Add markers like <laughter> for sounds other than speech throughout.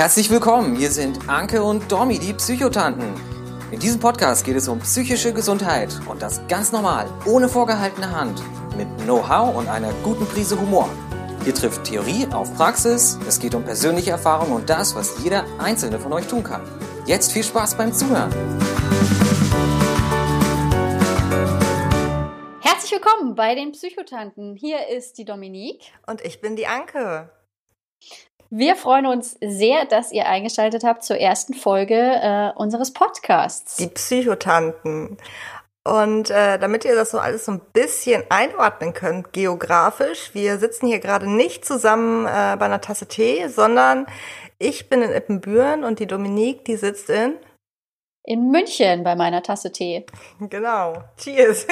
Herzlich willkommen, hier sind Anke und Domi, die Psychotanten. In diesem Podcast geht es um psychische Gesundheit und das ganz normal, ohne vorgehaltene Hand, mit Know-how und einer guten Prise Humor. Hier trifft Theorie auf Praxis, es geht um persönliche Erfahrung und das, was jeder einzelne von euch tun kann. Jetzt viel Spaß beim Zuhören. Herzlich willkommen bei den Psychotanten. Hier ist die Dominique. Und ich bin die Anke. Wir freuen uns sehr, dass ihr eingeschaltet habt zur ersten Folge äh, unseres Podcasts. Die Psychotanten. Und äh, damit ihr das so alles so ein bisschen einordnen könnt, geografisch, wir sitzen hier gerade nicht zusammen äh, bei einer Tasse Tee, sondern ich bin in Ippenbüren und die Dominique, die sitzt in in München bei meiner Tasse Tee. Genau. Cheers.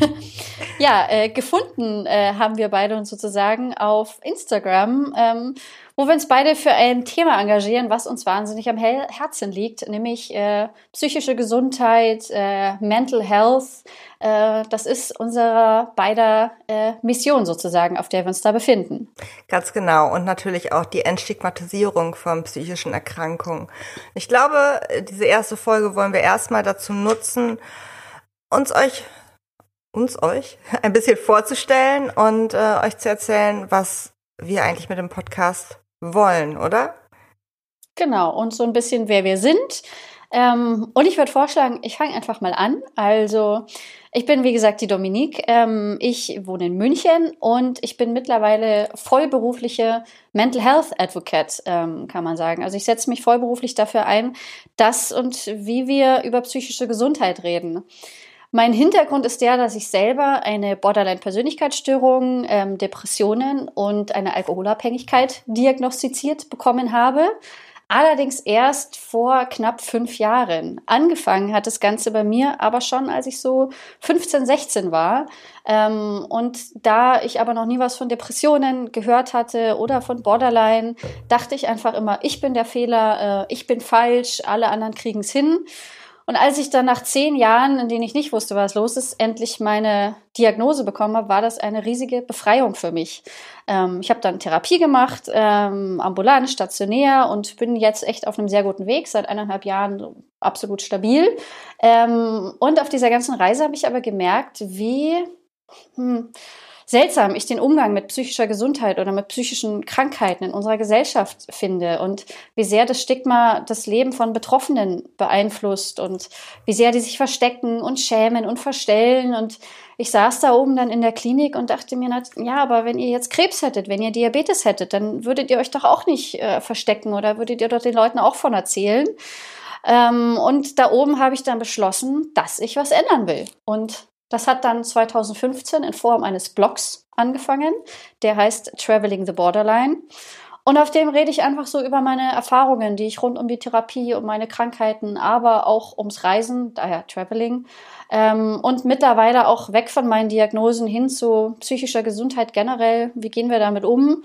<laughs> ja, äh, gefunden äh, haben wir beide uns sozusagen auf Instagram, ähm, wo wir uns beide für ein Thema engagieren, was uns wahnsinnig am Herzen liegt, nämlich äh, psychische Gesundheit, äh, Mental Health. Äh, das ist unsere beider äh, Mission sozusagen, auf der wir uns da befinden. Ganz genau. Und natürlich auch die Entstigmatisierung von psychischen Erkrankungen. Ich glaube, diese erste Folge wollen wir erstmal dazu nutzen, uns euch uns euch <laughs> ein bisschen vorzustellen und äh, euch zu erzählen, was wir eigentlich mit dem Podcast wollen, oder? Genau, und so ein bisschen, wer wir sind. Ähm, und ich würde vorschlagen, ich fange einfach mal an. Also, ich bin, wie gesagt, die Dominique. Ähm, ich wohne in München und ich bin mittlerweile vollberufliche Mental Health Advocate, ähm, kann man sagen. Also, ich setze mich vollberuflich dafür ein, dass und wie wir über psychische Gesundheit reden. Mein Hintergrund ist der, dass ich selber eine Borderline-Persönlichkeitsstörung, ähm, Depressionen und eine Alkoholabhängigkeit diagnostiziert bekommen habe. Allerdings erst vor knapp fünf Jahren. Angefangen hat das Ganze bei mir aber schon, als ich so 15, 16 war. Ähm, und da ich aber noch nie was von Depressionen gehört hatte oder von Borderline, dachte ich einfach immer, ich bin der Fehler, äh, ich bin falsch, alle anderen kriegen es hin. Und als ich dann nach zehn Jahren, in denen ich nicht wusste, was los ist, endlich meine Diagnose bekommen habe, war das eine riesige Befreiung für mich. Ähm, ich habe dann Therapie gemacht, ähm, ambulant, stationär und bin jetzt echt auf einem sehr guten Weg, seit eineinhalb Jahren absolut stabil. Ähm, und auf dieser ganzen Reise habe ich aber gemerkt, wie... Hm, seltsam ich den Umgang mit psychischer Gesundheit oder mit psychischen Krankheiten in unserer Gesellschaft finde und wie sehr das Stigma das Leben von Betroffenen beeinflusst und wie sehr die sich verstecken und schämen und verstellen. Und ich saß da oben dann in der Klinik und dachte mir, ja, aber wenn ihr jetzt Krebs hättet, wenn ihr Diabetes hättet, dann würdet ihr euch doch auch nicht äh, verstecken oder würdet ihr doch den Leuten auch von erzählen. Ähm, und da oben habe ich dann beschlossen, dass ich was ändern will. Und das hat dann 2015 in Form eines Blogs angefangen, der heißt Traveling the Borderline. Und auf dem rede ich einfach so über meine Erfahrungen, die ich rund um die Therapie, um meine Krankheiten, aber auch ums Reisen, daher Traveling, ähm, und mittlerweile auch weg von meinen Diagnosen hin zu psychischer Gesundheit generell. Wie gehen wir damit um?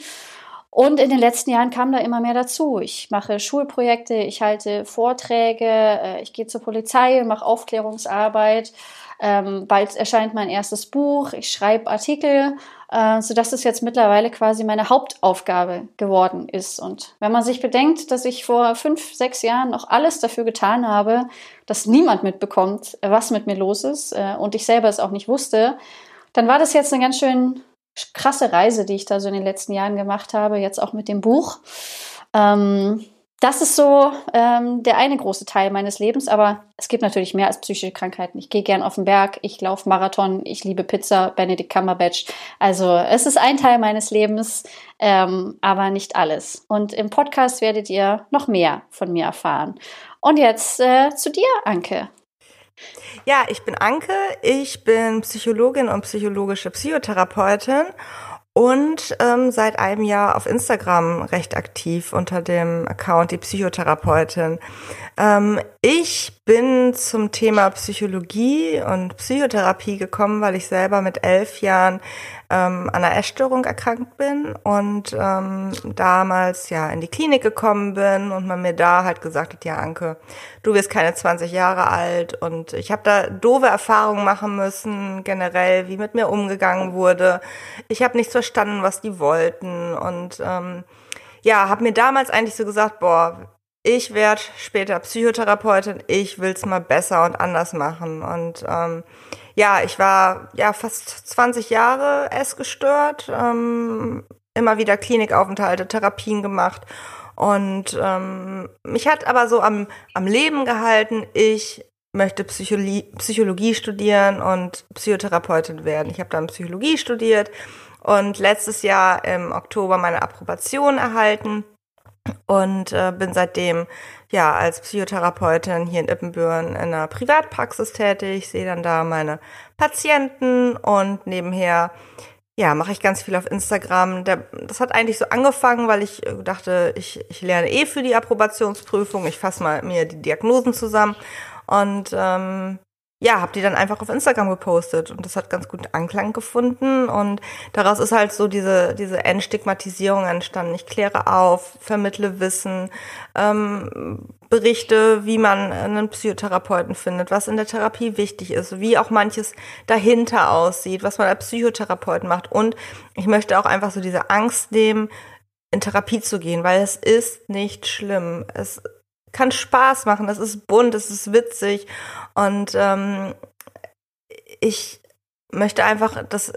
Und in den letzten Jahren kam da immer mehr dazu. Ich mache Schulprojekte, ich halte Vorträge, äh, ich gehe zur Polizei, mache Aufklärungsarbeit ähm, bald erscheint mein erstes Buch, ich schreibe Artikel, äh, sodass es jetzt mittlerweile quasi meine Hauptaufgabe geworden ist. Und wenn man sich bedenkt, dass ich vor fünf, sechs Jahren noch alles dafür getan habe, dass niemand mitbekommt, was mit mir los ist äh, und ich selber es auch nicht wusste, dann war das jetzt eine ganz schön krasse Reise, die ich da so in den letzten Jahren gemacht habe, jetzt auch mit dem Buch. Ähm, das ist so ähm, der eine große Teil meines Lebens, aber es gibt natürlich mehr als psychische Krankheiten. Ich gehe gern auf den Berg, ich laufe Marathon, ich liebe Pizza, Benedict Cumberbatch. Also es ist ein Teil meines Lebens, ähm, aber nicht alles. Und im Podcast werdet ihr noch mehr von mir erfahren. Und jetzt äh, zu dir, Anke. Ja, ich bin Anke, ich bin Psychologin und psychologische Psychotherapeutin und ähm, seit einem Jahr auf Instagram recht aktiv unter dem Account die Psychotherapeutin. Ähm, ich bin zum Thema Psychologie und Psychotherapie gekommen, weil ich selber mit elf Jahren ähm, an einer Essstörung erkrankt bin und ähm, damals ja in die Klinik gekommen bin und man mir da halt gesagt hat, ja Anke, du wirst keine 20 Jahre alt und ich habe da doofe Erfahrungen machen müssen, generell, wie mit mir umgegangen wurde. Ich habe nicht verstanden, was die wollten und ähm, ja, habe mir damals eigentlich so gesagt, boah, ich werde später Psychotherapeutin, ich will's mal besser und anders machen. Und ähm, ja, ich war ja fast 20 Jahre essgestört, ähm, immer wieder Klinikaufenthalte, Therapien gemacht. Und ähm, mich hat aber so am, am Leben gehalten, ich möchte Psychologie, Psychologie studieren und Psychotherapeutin werden. Ich habe dann Psychologie studiert und letztes Jahr im Oktober meine Approbation erhalten und äh, bin seitdem ja als Psychotherapeutin hier in Ippenbüren in einer Privatpraxis tätig, sehe dann da meine Patienten und nebenher ja, mache ich ganz viel auf Instagram. Das hat eigentlich so angefangen, weil ich äh, dachte, ich, ich lerne eh für die Approbationsprüfung. Ich fasse mal mir die Diagnosen zusammen und ähm, ja, habe die dann einfach auf Instagram gepostet und das hat ganz gut Anklang gefunden und daraus ist halt so diese diese Entstigmatisierung entstanden. Ich kläre auf, vermittle Wissen, ähm, berichte, wie man einen Psychotherapeuten findet, was in der Therapie wichtig ist, wie auch manches dahinter aussieht, was man als Psychotherapeut macht und ich möchte auch einfach so diese Angst nehmen, in Therapie zu gehen, weil es ist nicht schlimm. Es kann Spaß machen, es ist bunt, es ist witzig. Und ähm, ich möchte einfach, dass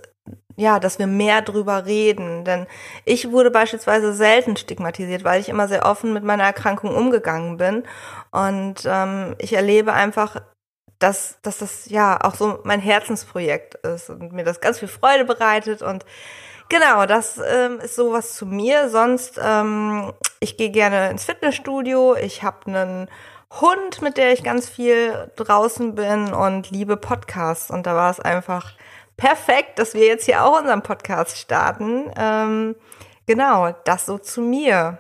ja, dass wir mehr drüber reden, denn ich wurde beispielsweise selten stigmatisiert, weil ich immer sehr offen mit meiner Erkrankung umgegangen bin. Und ähm, ich erlebe einfach, dass, dass das ja auch so mein Herzensprojekt ist und mir das ganz viel Freude bereitet. Und Genau, das ähm, ist sowas zu mir. Sonst, ähm, ich gehe gerne ins Fitnessstudio. Ich habe einen Hund, mit der ich ganz viel draußen bin und liebe Podcasts. Und da war es einfach perfekt, dass wir jetzt hier auch unseren Podcast starten. Ähm, genau, das so zu mir.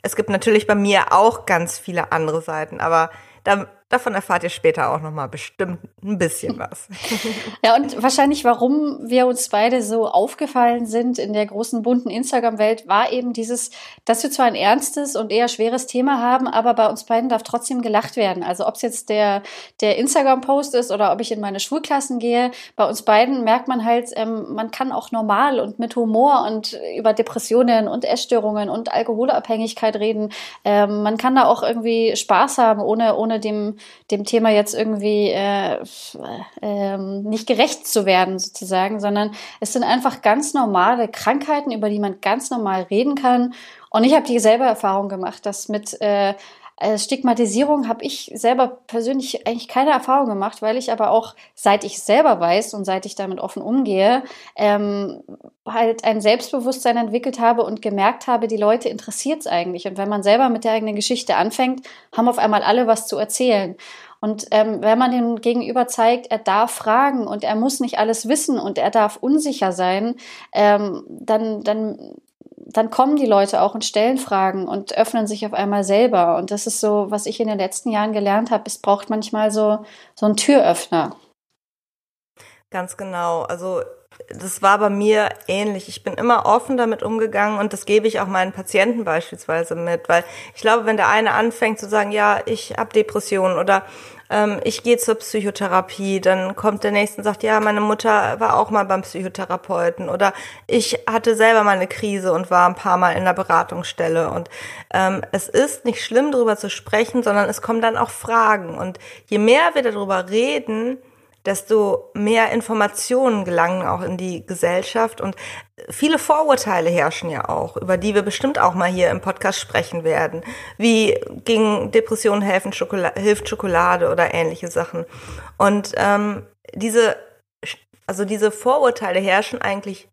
Es gibt natürlich bei mir auch ganz viele andere Seiten, aber da Davon erfahrt ihr später auch noch mal bestimmt ein bisschen was. <laughs> ja, und wahrscheinlich, warum wir uns beide so aufgefallen sind in der großen bunten Instagram-Welt, war eben dieses, dass wir zwar ein ernstes und eher schweres Thema haben, aber bei uns beiden darf trotzdem gelacht werden. Also ob es jetzt der, der Instagram-Post ist oder ob ich in meine Schulklassen gehe, bei uns beiden merkt man halt, ähm, man kann auch normal und mit Humor und über Depressionen und Essstörungen und Alkoholabhängigkeit reden. Ähm, man kann da auch irgendwie Spaß haben, ohne, ohne dem dem Thema jetzt irgendwie äh, äh, nicht gerecht zu werden sozusagen, sondern es sind einfach ganz normale Krankheiten, über die man ganz normal reden kann. Und ich habe die selber Erfahrung gemacht, dass mit äh, äh, Stigmatisierung habe ich selber persönlich eigentlich keine Erfahrung gemacht, weil ich aber auch, seit ich selber weiß und seit ich damit offen umgehe, ähm, halt ein Selbstbewusstsein entwickelt habe und gemerkt habe, die Leute interessiert es eigentlich. Und wenn man selber mit der eigenen Geschichte anfängt, haben auf einmal alle was zu erzählen. Und ähm, wenn man dem Gegenüber zeigt, er darf fragen und er muss nicht alles wissen und er darf unsicher sein, ähm, dann, dann dann kommen die Leute auch und stellen Fragen und öffnen sich auf einmal selber. Und das ist so, was ich in den letzten Jahren gelernt habe. Es braucht manchmal so, so einen Türöffner. Ganz genau. Also das war bei mir ähnlich. Ich bin immer offen damit umgegangen und das gebe ich auch meinen Patienten beispielsweise mit, weil ich glaube, wenn der eine anfängt zu sagen, ja, ich habe Depressionen oder ähm, ich gehe zur Psychotherapie, dann kommt der nächste und sagt, ja, meine Mutter war auch mal beim Psychotherapeuten oder ich hatte selber mal eine Krise und war ein paar Mal in der Beratungsstelle. Und ähm, es ist nicht schlimm, darüber zu sprechen, sondern es kommen dann auch Fragen. Und je mehr wir darüber reden, desto mehr Informationen gelangen auch in die Gesellschaft und viele Vorurteile herrschen ja auch, über die wir bestimmt auch mal hier im Podcast sprechen werden. Wie gegen Depressionen helfen Schokolade, hilft Schokolade oder ähnliche Sachen. Und ähm, diese, also diese Vorurteile herrschen eigentlich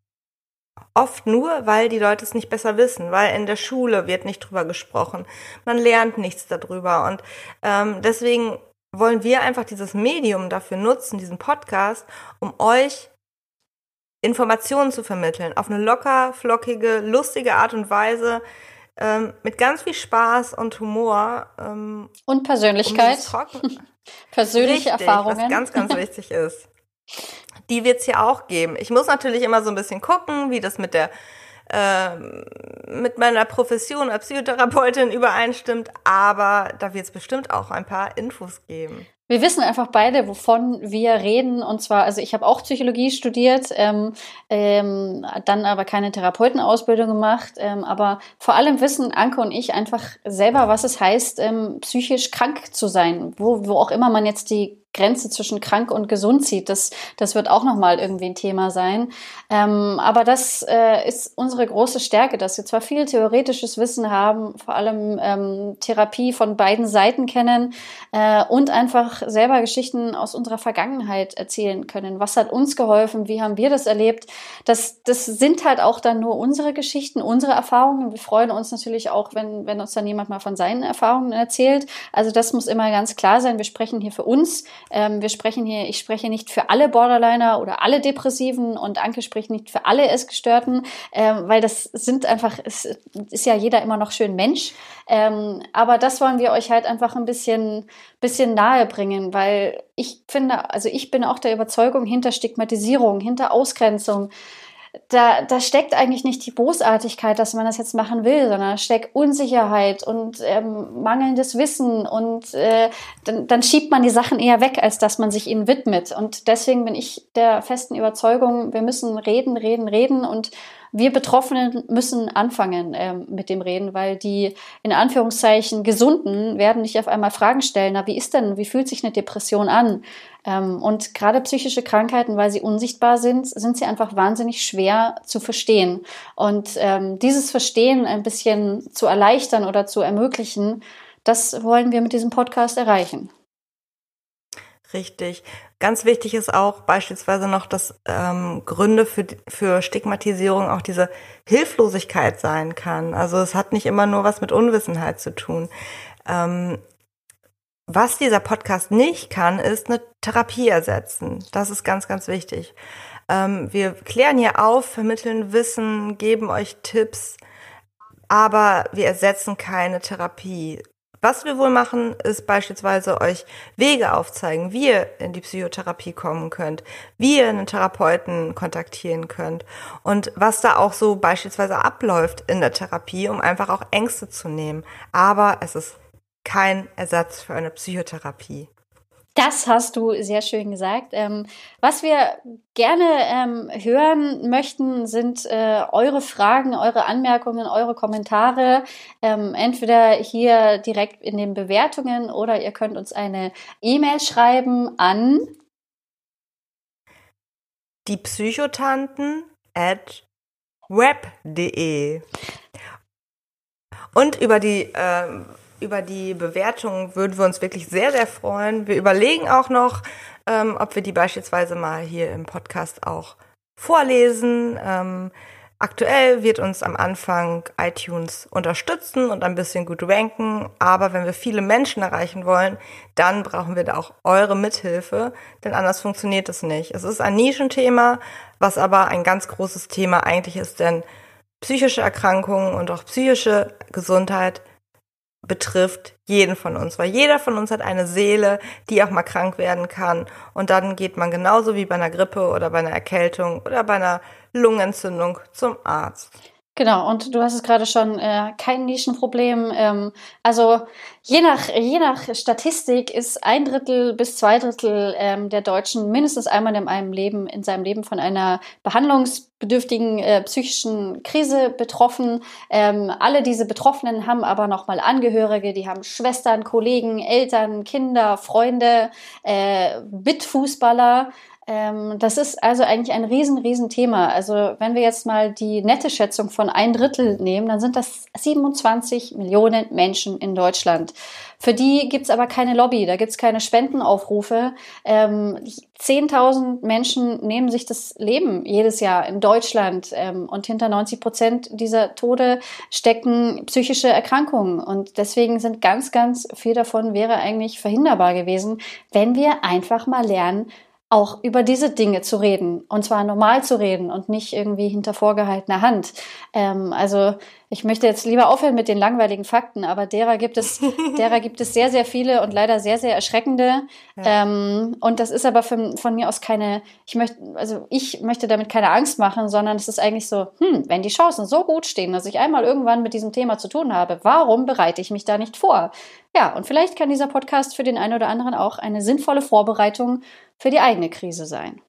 oft nur, weil die Leute es nicht besser wissen, weil in der Schule wird nicht drüber gesprochen. Man lernt nichts darüber. Und ähm, deswegen wollen wir einfach dieses Medium dafür nutzen, diesen Podcast, um euch Informationen zu vermitteln, auf eine locker, flockige, lustige Art und Weise, ähm, mit ganz viel Spaß und Humor. Ähm, und Persönlichkeit. Um <laughs> Persönliche Richtig, Erfahrungen. Was ganz, ganz <laughs> wichtig ist. Die wird es hier auch geben. Ich muss natürlich immer so ein bisschen gucken, wie das mit der äh, mit meiner Profession als Psychotherapeutin übereinstimmt, aber da wird es bestimmt auch ein paar Infos geben. Wir wissen einfach beide, wovon wir reden. Und zwar, also ich habe auch Psychologie studiert, ähm, ähm, dann aber keine Therapeutenausbildung gemacht. Ähm, aber vor allem wissen Anke und ich einfach selber, was es heißt, ähm, psychisch krank zu sein. Wo, wo auch immer man jetzt die Grenze zwischen krank und gesund zieht. Das, das wird auch nochmal irgendwie ein Thema sein. Ähm, aber das äh, ist unsere große Stärke, dass wir zwar viel theoretisches Wissen haben, vor allem ähm, Therapie von beiden Seiten kennen äh, und einfach selber Geschichten aus unserer Vergangenheit erzählen können. Was hat uns geholfen? Wie haben wir das erlebt? Das, das sind halt auch dann nur unsere Geschichten, unsere Erfahrungen. Wir freuen uns natürlich auch, wenn, wenn uns dann jemand mal von seinen Erfahrungen erzählt. Also das muss immer ganz klar sein. Wir sprechen hier für uns. Ähm, wir sprechen hier, ich spreche nicht für alle Borderliner oder alle Depressiven und Anke spricht nicht für alle Essgestörten, ähm, weil das sind einfach, es ist ja jeder immer noch schön Mensch. Ähm, aber das wollen wir euch halt einfach ein bisschen, bisschen nahe bringen, weil ich finde, also ich bin auch der Überzeugung hinter Stigmatisierung, hinter Ausgrenzung, da, da steckt eigentlich nicht die Bosartigkeit, dass man das jetzt machen will, sondern da steckt Unsicherheit und ähm, mangelndes Wissen und äh, dann, dann schiebt man die Sachen eher weg, als dass man sich ihnen widmet. Und deswegen bin ich der festen Überzeugung, wir müssen reden, reden, reden und wir Betroffenen müssen anfangen ähm, mit dem Reden, weil die in Anführungszeichen Gesunden werden nicht auf einmal Fragen stellen, na, wie ist denn, wie fühlt sich eine Depression an? Ähm, und gerade psychische Krankheiten, weil sie unsichtbar sind, sind sie einfach wahnsinnig schwer zu verstehen. Und ähm, dieses Verstehen ein bisschen zu erleichtern oder zu ermöglichen, das wollen wir mit diesem Podcast erreichen. Richtig. Ganz wichtig ist auch beispielsweise noch, dass ähm, Gründe für, für Stigmatisierung auch diese Hilflosigkeit sein kann. Also es hat nicht immer nur was mit Unwissenheit zu tun. Ähm, was dieser Podcast nicht kann, ist eine Therapie ersetzen. Das ist ganz, ganz wichtig. Ähm, wir klären hier auf, vermitteln Wissen, geben euch Tipps, aber wir ersetzen keine Therapie. Was wir wohl machen, ist beispielsweise euch Wege aufzeigen, wie ihr in die Psychotherapie kommen könnt, wie ihr einen Therapeuten kontaktieren könnt und was da auch so beispielsweise abläuft in der Therapie, um einfach auch Ängste zu nehmen. Aber es ist kein Ersatz für eine Psychotherapie. Das hast du sehr schön gesagt. Ähm, was wir gerne ähm, hören möchten, sind äh, eure Fragen, eure Anmerkungen, eure Kommentare. Ähm, entweder hier direkt in den Bewertungen oder ihr könnt uns eine E-Mail schreiben an die Psychotanten at web.de. Und über die äh, über die Bewertungen würden wir uns wirklich sehr, sehr freuen. Wir überlegen auch noch, ähm, ob wir die beispielsweise mal hier im Podcast auch vorlesen. Ähm, aktuell wird uns am Anfang iTunes unterstützen und ein bisschen gut ranken. Aber wenn wir viele Menschen erreichen wollen, dann brauchen wir da auch eure Mithilfe, denn anders funktioniert es nicht. Es ist ein Nischenthema, was aber ein ganz großes Thema eigentlich ist, denn psychische Erkrankungen und auch psychische Gesundheit betrifft jeden von uns, weil jeder von uns hat eine Seele, die auch mal krank werden kann. Und dann geht man genauso wie bei einer Grippe oder bei einer Erkältung oder bei einer Lungenentzündung zum Arzt. Genau, und du hast es gerade schon, äh, kein Nischenproblem. Ähm, also je nach, je nach Statistik ist ein Drittel bis zwei Drittel ähm, der Deutschen mindestens einmal in einem Leben, in seinem Leben von einer behandlungsbedürftigen äh, psychischen Krise betroffen. Ähm, alle diese Betroffenen haben aber nochmal Angehörige, die haben Schwestern, Kollegen, Eltern, Kinder, Freunde, äh, Mitfußballer. Ähm, das ist also eigentlich ein riesen, riesen Thema. Also wenn wir jetzt mal die nette Schätzung von ein Drittel nehmen, dann sind das 27 Millionen Menschen in Deutschland. Für die gibt's aber keine Lobby, da gibt's keine Spendenaufrufe. Ähm, 10.000 Menschen nehmen sich das Leben jedes Jahr in Deutschland ähm, und hinter 90 Prozent dieser Tode stecken psychische Erkrankungen. Und deswegen sind ganz, ganz viel davon wäre eigentlich verhinderbar gewesen, wenn wir einfach mal lernen, auch über diese Dinge zu reden und zwar normal zu reden und nicht irgendwie hinter vorgehaltener Hand. Ähm, also ich möchte jetzt lieber aufhören mit den langweiligen Fakten, aber derer gibt es, <laughs> derer gibt es sehr, sehr viele und leider sehr, sehr erschreckende. Ja. Ähm, und das ist aber von, von mir aus keine, ich möchte, also ich möchte damit keine Angst machen, sondern es ist eigentlich so, hm, wenn die Chancen so gut stehen, dass ich einmal irgendwann mit diesem Thema zu tun habe, warum bereite ich mich da nicht vor? Ja, und vielleicht kann dieser Podcast für den einen oder anderen auch eine sinnvolle Vorbereitung für die eigene Krise sein.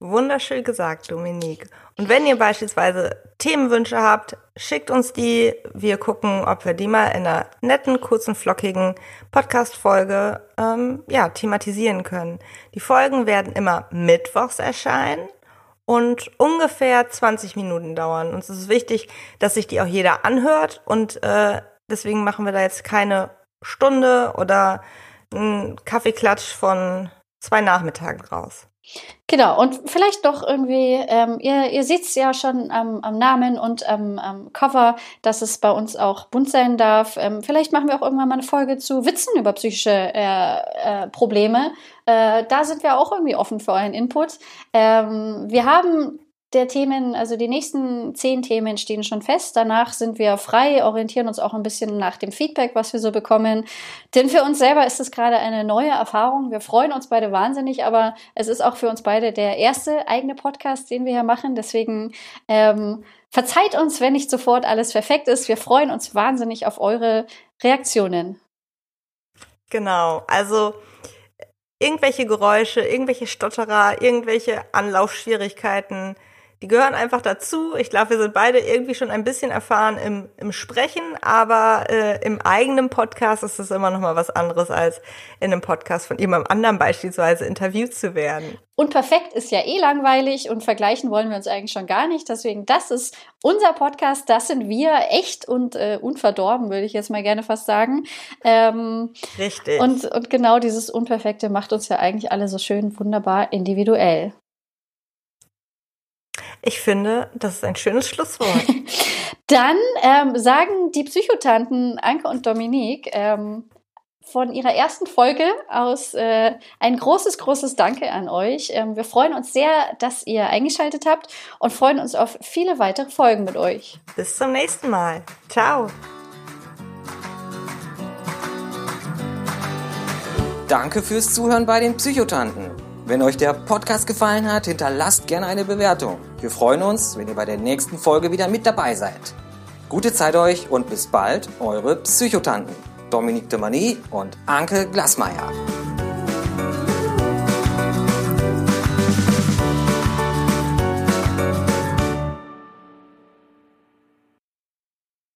Wunderschön gesagt, Dominique. Und wenn ihr beispielsweise Themenwünsche habt, schickt uns die. Wir gucken, ob wir die mal in einer netten, kurzen, flockigen Podcast-Folge ähm, ja, thematisieren können. Die Folgen werden immer mittwochs erscheinen und ungefähr 20 Minuten dauern. Und es ist wichtig, dass sich die auch jeder anhört und äh, deswegen machen wir da jetzt keine Stunde oder einen Kaffeeklatsch von zwei Nachmittagen draus. Genau, und vielleicht doch irgendwie, ähm, ihr, ihr seht es ja schon am, am Namen und am, am, Cover, dass es bei uns auch bunt sein darf. Ähm, vielleicht machen wir auch irgendwann mal eine Folge zu Witzen über psychische äh, äh, Probleme. Äh, da sind wir auch irgendwie offen für euren Input. Ähm, wir haben der Themen, also die nächsten zehn Themen stehen schon fest. Danach sind wir frei, orientieren uns auch ein bisschen nach dem Feedback, was wir so bekommen. Denn für uns selber ist es gerade eine neue Erfahrung. Wir freuen uns beide wahnsinnig, aber es ist auch für uns beide der erste eigene Podcast, den wir hier machen. Deswegen ähm, verzeiht uns, wenn nicht sofort alles perfekt ist. Wir freuen uns wahnsinnig auf eure Reaktionen. Genau, also irgendwelche Geräusche, irgendwelche Stotterer, irgendwelche Anlaufschwierigkeiten die gehören einfach dazu. Ich glaube, wir sind beide irgendwie schon ein bisschen erfahren im, im Sprechen, aber äh, im eigenen Podcast ist es immer noch mal was anderes, als in einem Podcast von jemandem anderen beispielsweise interviewt zu werden. Und perfekt ist ja eh langweilig und vergleichen wollen wir uns eigentlich schon gar nicht. Deswegen, das ist unser Podcast, das sind wir, echt und äh, unverdorben, würde ich jetzt mal gerne fast sagen. Ähm, Richtig. Und, und genau dieses Unperfekte macht uns ja eigentlich alle so schön wunderbar individuell. Ich finde, das ist ein schönes Schlusswort. <laughs> Dann ähm, sagen die Psychotanten Anke und Dominique ähm, von ihrer ersten Folge aus äh, ein großes, großes Danke an euch. Ähm, wir freuen uns sehr, dass ihr eingeschaltet habt und freuen uns auf viele weitere Folgen mit euch. Bis zum nächsten Mal. Ciao. Danke fürs Zuhören bei den Psychotanten. Wenn euch der Podcast gefallen hat, hinterlasst gerne eine Bewertung. Wir freuen uns, wenn ihr bei der nächsten Folge wieder mit dabei seid. Gute Zeit euch und bis bald, eure Psychotanten Dominique de Mani und Anke Glasmeier.